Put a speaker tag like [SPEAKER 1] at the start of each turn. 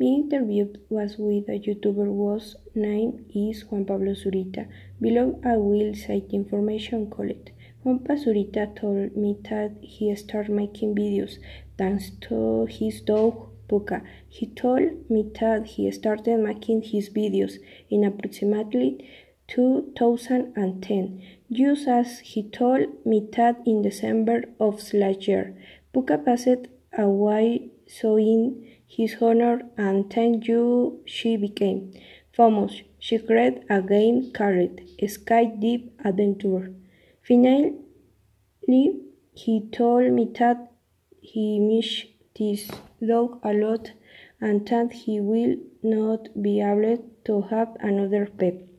[SPEAKER 1] My interview was with a YouTuber whose name is Juan Pablo Zurita. Below I will cite information collected. Juan Pablo Zurita told me that he started making videos thanks to his dog Puka. He told me that he started making his videos in approximately 2010, just as he told me that in December of last year. Puka passed away, so in his honor and thank you she became famous. She created a game called Sky Deep Adventure. Finally, he told me that he missed this dog a lot and that he will not be able to have another pet.